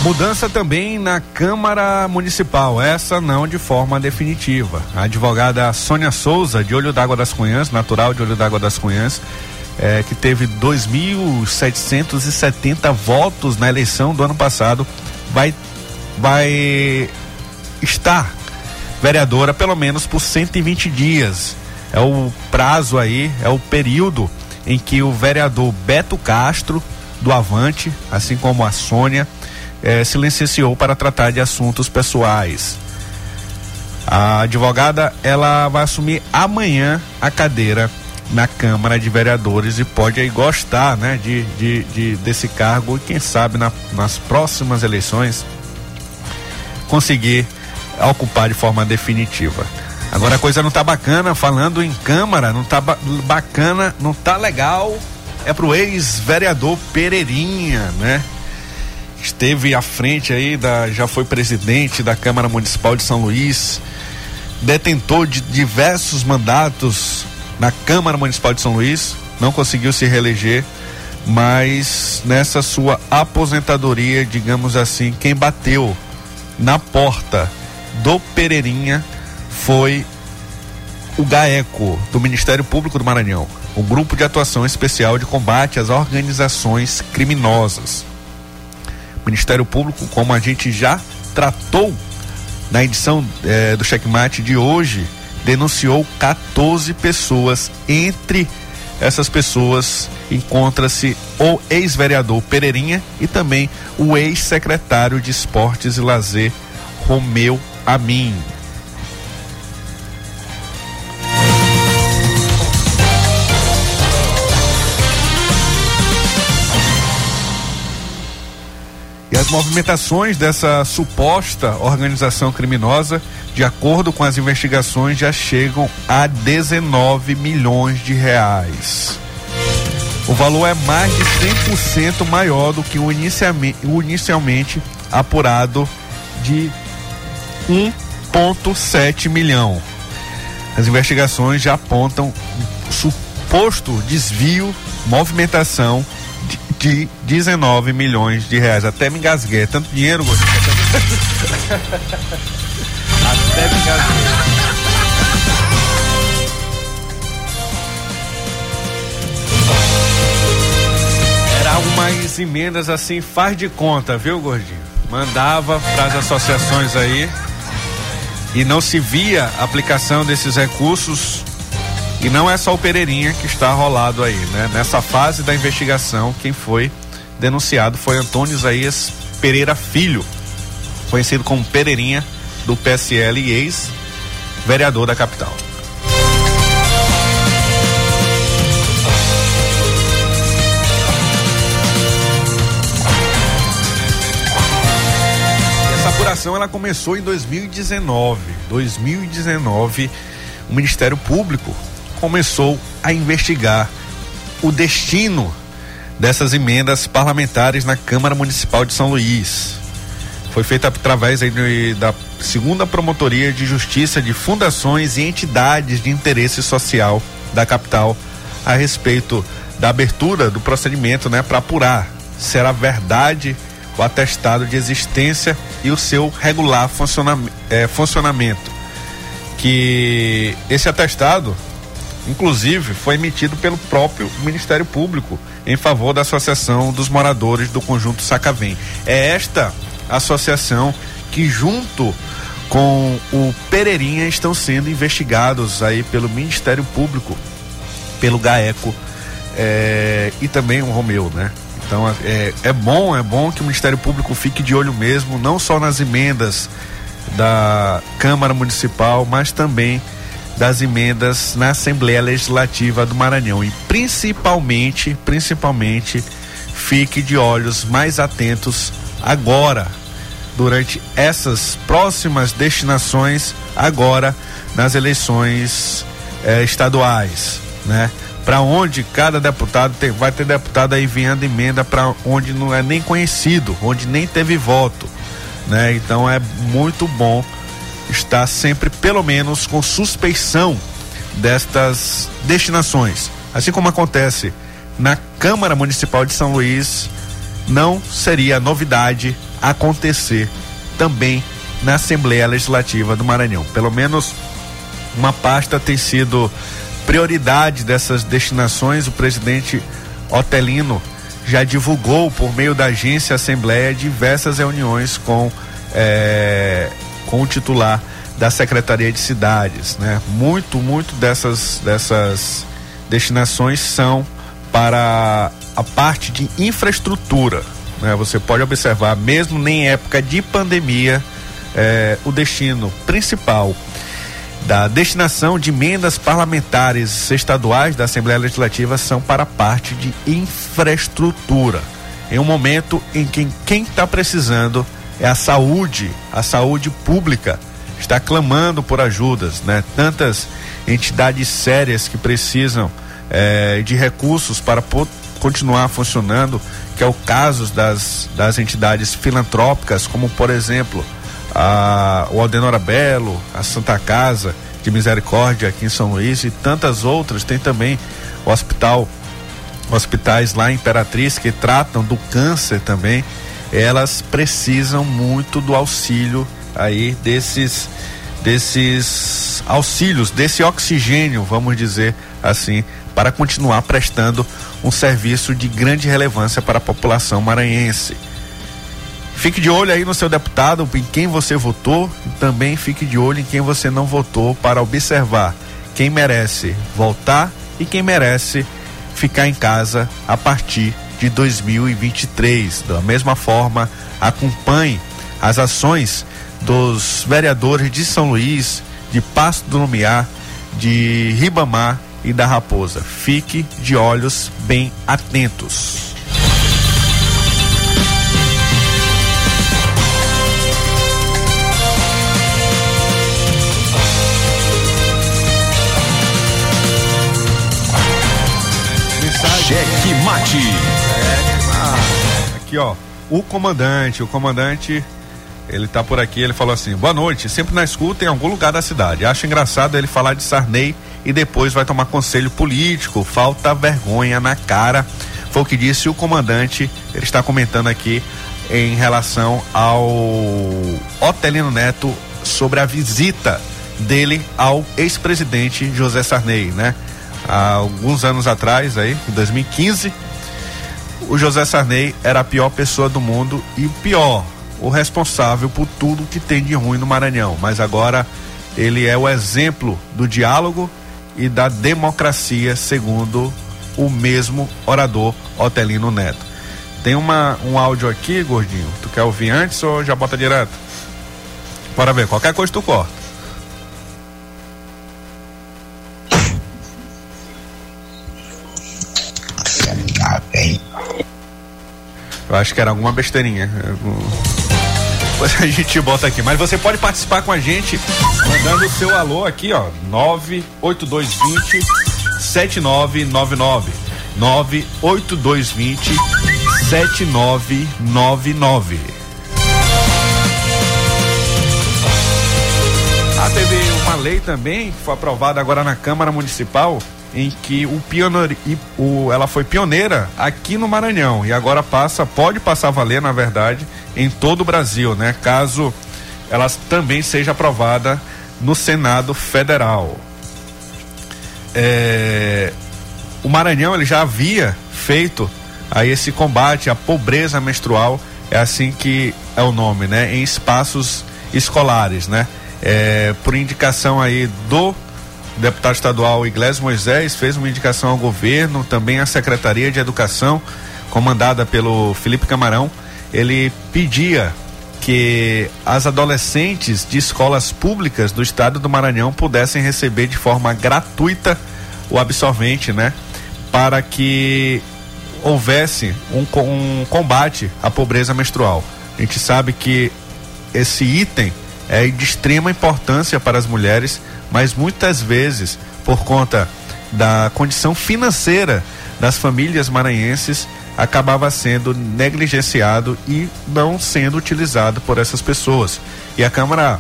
Mudança também na Câmara Municipal, essa não de forma definitiva. A advogada Sônia Souza, de Olho d'Água das Cunhãs, natural de Olho d'Água das Cunhãs, é, que teve 2.770 votos na eleição do ano passado, vai, vai estar vereadora pelo menos por 120 dias. É o prazo aí, é o período em que o vereador Beto Castro, do Avante, assim como a Sônia, eh, se licenciou para tratar de assuntos pessoais. A advogada ela vai assumir amanhã a cadeira na Câmara de Vereadores e pode aí gostar, né, de, de, de desse cargo e quem sabe na, nas próximas eleições conseguir ocupar de forma definitiva. Agora a coisa não tá bacana, falando em Câmara, não tá ba bacana, não tá legal. É pro ex-vereador Pereirinha, né? Esteve à frente aí da, já foi presidente da Câmara Municipal de São Luís, detentor de diversos mandatos na Câmara Municipal de São Luís, não conseguiu se reeleger, mas nessa sua aposentadoria, digamos assim, quem bateu na porta do Pereirinha foi o GAECO, do Ministério Público do Maranhão, o Grupo de Atuação Especial de Combate às Organizações Criminosas. Ministério Público, como a gente já tratou na edição eh, do checkmate de hoje, denunciou 14 pessoas. Entre essas pessoas encontra-se o ex-vereador Pereirinha e também o ex-secretário de Esportes e Lazer Romeu Amin. As movimentações dessa suposta organização criminosa, de acordo com as investigações, já chegam a 19 milhões de reais. O valor é mais de 100% maior do que o inicialmente, o inicialmente apurado de 1,7 milhão. As investigações já apontam suposto desvio, movimentação de 19 milhões de reais. Até me engasguei. É tanto dinheiro, Até me engasguei. Algumas emendas assim, faz de conta, viu, gordinho? Mandava para as associações aí e não se via aplicação desses recursos e não é só o Pereirinha que está rolado aí, né? Nessa fase da investigação, quem foi denunciado foi Antônio Isaías Pereira Filho, conhecido como Pereirinha, do PSL e ex-vereador da capital. apuração ela começou em 2019. 2019, o Ministério Público começou a investigar o destino dessas emendas parlamentares na Câmara Municipal de São Luís. Foi feita através da segunda Promotoria de Justiça de Fundações e Entidades de Interesse Social da capital a respeito da abertura do procedimento, né, para apurar se era verdade o atestado de existência e o seu regular é, funcionamento. Que esse atestado, inclusive, foi emitido pelo próprio Ministério Público em favor da Associação dos Moradores do Conjunto Sacavém. É esta associação que, junto com o Pereirinha, estão sendo investigados aí pelo Ministério Público, pelo GAECO é, e também o Romeu, né? Então é, é bom, é bom que o Ministério Público fique de olho mesmo, não só nas emendas da Câmara Municipal, mas também das emendas na Assembleia Legislativa do Maranhão e principalmente, principalmente fique de olhos mais atentos agora durante essas próximas destinações agora nas eleições eh, estaduais, né? para onde cada deputado tem, vai ter deputado aí enviando emenda para onde não é nem conhecido, onde nem teve voto, né? Então é muito bom estar sempre pelo menos com suspeição destas destinações, assim como acontece na Câmara Municipal de São Luís, não seria novidade acontecer também na Assembleia Legislativa do Maranhão. Pelo menos uma pasta tem sido prioridade dessas destinações, o presidente Otelino já divulgou por meio da agência Assembleia diversas reuniões com, é, com o titular da Secretaria de Cidades, né? Muito, muito dessas, dessas destinações são para a parte de infraestrutura, né? Você pode observar, mesmo nem época de pandemia, é, o destino principal da destinação de emendas parlamentares estaduais da Assembleia Legislativa são para a parte de infraestrutura. Em um momento em que quem está precisando é a saúde, a saúde pública está clamando por ajudas, né? Tantas entidades sérias que precisam eh, de recursos para continuar funcionando, que é o caso das, das entidades filantrópicas, como por exemplo a, o Aldenora Belo, a Santa Casa de Misericórdia aqui em São Luís e tantas outras. Tem também o hospital, hospitais lá em Imperatriz que tratam do câncer também. Elas precisam muito do auxílio aí desses desses auxílios, desse oxigênio, vamos dizer assim, para continuar prestando um serviço de grande relevância para a população maranhense. Fique de olho aí no seu deputado, em quem você votou, também fique de olho em quem você não votou para observar quem merece voltar e quem merece ficar em casa a partir de 2023. Da mesma forma, acompanhe as ações dos vereadores de São Luís, de Pasto do Lumiar, de Ribamar e da Raposa. Fique de olhos bem atentos. Cheque Mate. Aqui, ó. O comandante, o comandante, ele tá por aqui, ele falou assim: boa noite, sempre na escuta em algum lugar da cidade. Acho engraçado ele falar de Sarney e depois vai tomar conselho político. Falta vergonha na cara. Foi o que disse o comandante. Ele está comentando aqui em relação ao Otelino Neto sobre a visita dele ao ex-presidente José Sarney, né? há alguns anos atrás, aí, em 2015, o José Sarney era a pior pessoa do mundo e pior, o responsável por tudo que tem de ruim no Maranhão. Mas agora ele é o exemplo do diálogo e da democracia, segundo o mesmo orador Otelino Neto. Tem uma, um áudio aqui, gordinho. Tu quer ouvir antes ou já bota direto? Bora ver, qualquer coisa tu corta. Eu acho que era alguma besteirinha. Depois [LAUGHS] a gente bota aqui. Mas você pode participar com a gente mandando o seu alô aqui, ó. 98220 7999. 98220 7999. Ah, teve uma lei também que foi aprovada agora na Câmara Municipal em que o pioneiro, o, ela foi pioneira aqui no Maranhão e agora passa, pode passar a valer, na verdade, em todo o Brasil, né? Caso ela também seja aprovada no Senado Federal. É, o Maranhão ele já havia feito aí esse combate à pobreza menstrual, é assim que é o nome, né? Em espaços escolares, né? É, por indicação aí do deputado estadual Iglesias Moisés fez uma indicação ao governo, também à Secretaria de Educação, comandada pelo Felipe Camarão. Ele pedia que as adolescentes de escolas públicas do estado do Maranhão pudessem receber de forma gratuita o absorvente, né? Para que houvesse um, um combate à pobreza menstrual. A gente sabe que esse item é de extrema importância para as mulheres, mas muitas vezes, por conta da condição financeira das famílias maranhenses, acabava sendo negligenciado e não sendo utilizado por essas pessoas. E a Câmara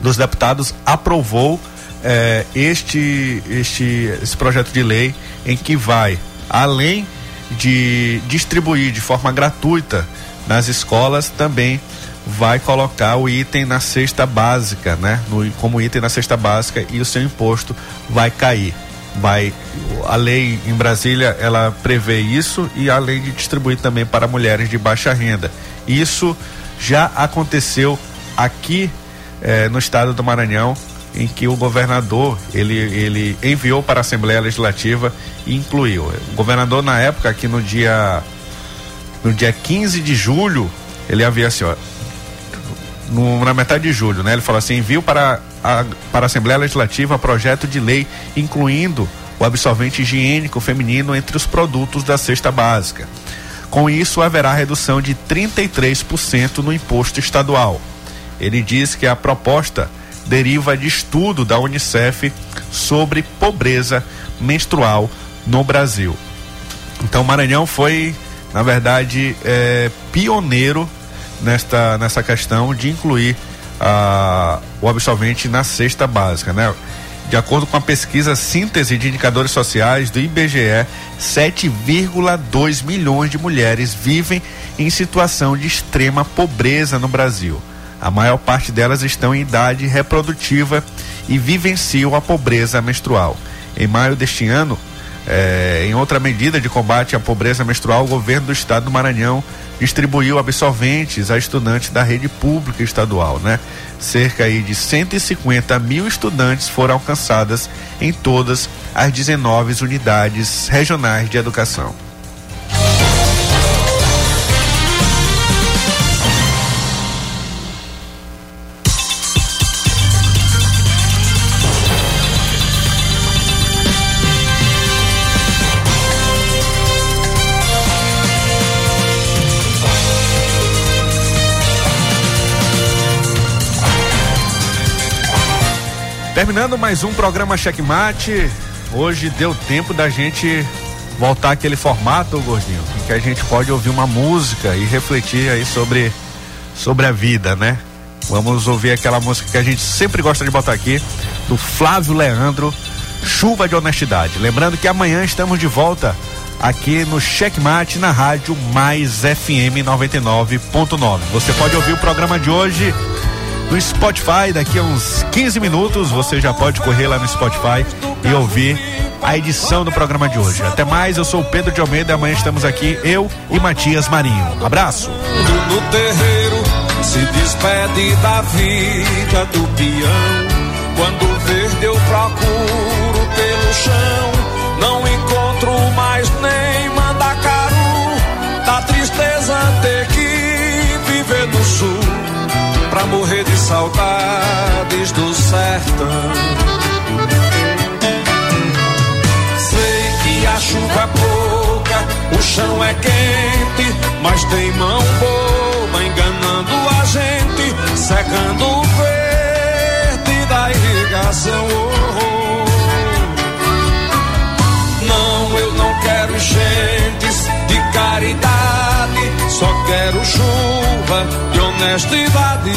dos Deputados aprovou eh, este, este esse projeto de lei em que vai, além de distribuir de forma gratuita nas escolas, também vai colocar o item na cesta básica, né? No, como item na cesta básica e o seu imposto vai cair. Vai a lei em Brasília ela prevê isso e além de distribuir também para mulheres de baixa renda. Isso já aconteceu aqui eh, no estado do Maranhão, em que o governador ele, ele enviou para a Assembleia Legislativa e incluiu. O governador na época, aqui no dia no dia 15 de julho, ele havia assim, ó, no, na metade de julho, né? Ele falou assim: envio para a, para a Assembleia Legislativa projeto de lei incluindo o absorvente higiênico feminino entre os produtos da cesta básica. Com isso, haverá redução de 33% no imposto estadual. Ele diz que a proposta deriva de estudo da Unicef sobre pobreza menstrual no Brasil. Então, Maranhão foi, na verdade, é, pioneiro nesta, nessa questão de incluir o absolvente na cesta básica, né? De acordo com a pesquisa Síntese de Indicadores Sociais do IBGE, 7,2 milhões de mulheres vivem em situação de extrema pobreza no Brasil. A maior parte delas estão em idade reprodutiva e vivenciam a pobreza menstrual. Em maio deste ano, eh, em outra medida de combate à pobreza menstrual, o governo do estado do Maranhão distribuiu absolventes a estudantes da rede pública estadual, né? Cerca aí de 150 mil estudantes foram alcançadas em todas as 19 unidades regionais de educação. Terminando mais um programa Checkmate. Hoje deu tempo da gente voltar aquele formato, gordinho, em que a gente pode ouvir uma música e refletir aí sobre sobre a vida, né? Vamos ouvir aquela música que a gente sempre gosta de botar aqui, do Flávio Leandro, Chuva de Honestidade. Lembrando que amanhã estamos de volta aqui no Checkmate na rádio Mais FM 99.9. Você pode ouvir o programa de hoje no Spotify. Daqui a uns 15 minutos você já pode correr lá no Spotify e ouvir a edição do programa de hoje. Até mais, eu sou o Pedro de Almeida. Amanhã estamos aqui, eu e Matias Marinho. Abraço. No terreiro se despede da vida do peão. Quando verde eu procuro pelo chão, não encontro mais nem mandacaru. Da tristeza ter que viver no sul pra morrer de saudades do sertão. Sei que a chuva é pouca, o chão é quente, mas tem mão boa enganando a gente secando o verde da irrigação. Oh, oh. Não, eu não quero enchentes de caridade, só quero chuva de honestidade,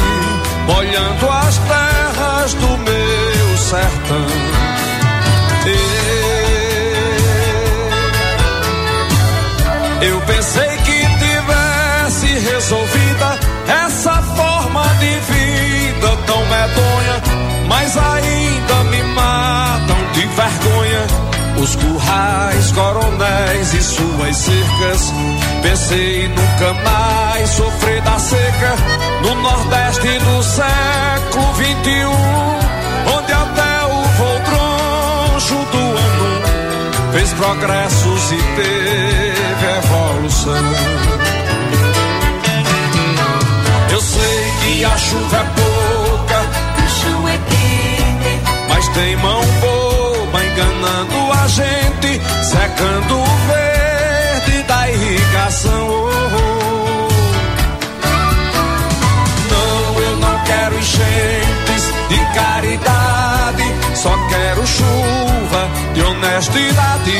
molhando as terras do meu sertão. Eu pensei que tivesse resolvida essa forma de vida tão medonha, mas ainda me matam de vergonha. Os currais, coronéis e suas cercas. Pensei nunca mais sofrer da seca no Nordeste do século 21, onde até o Voltroncho do ano fez progressos e teve evolução. Eu sei que a chuva é pouca, é mas tem mão boa enganando a gente, secando o verde da irrigação. Oh, oh. Não, eu não quero enchentes de caridade, só quero chuva de honestidade,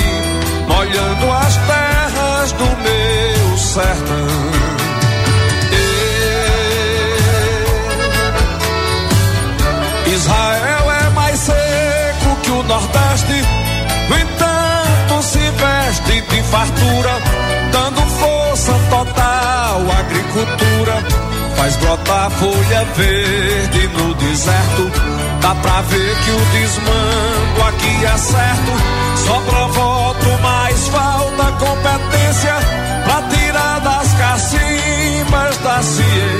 molhando as terras do meu sertão. Israel fartura, dando força total à agricultura. Faz brotar folha verde no deserto. Dá pra ver que o desmando aqui é certo. Só voto, mas falta competência pra tirar das cacimbas da ciência.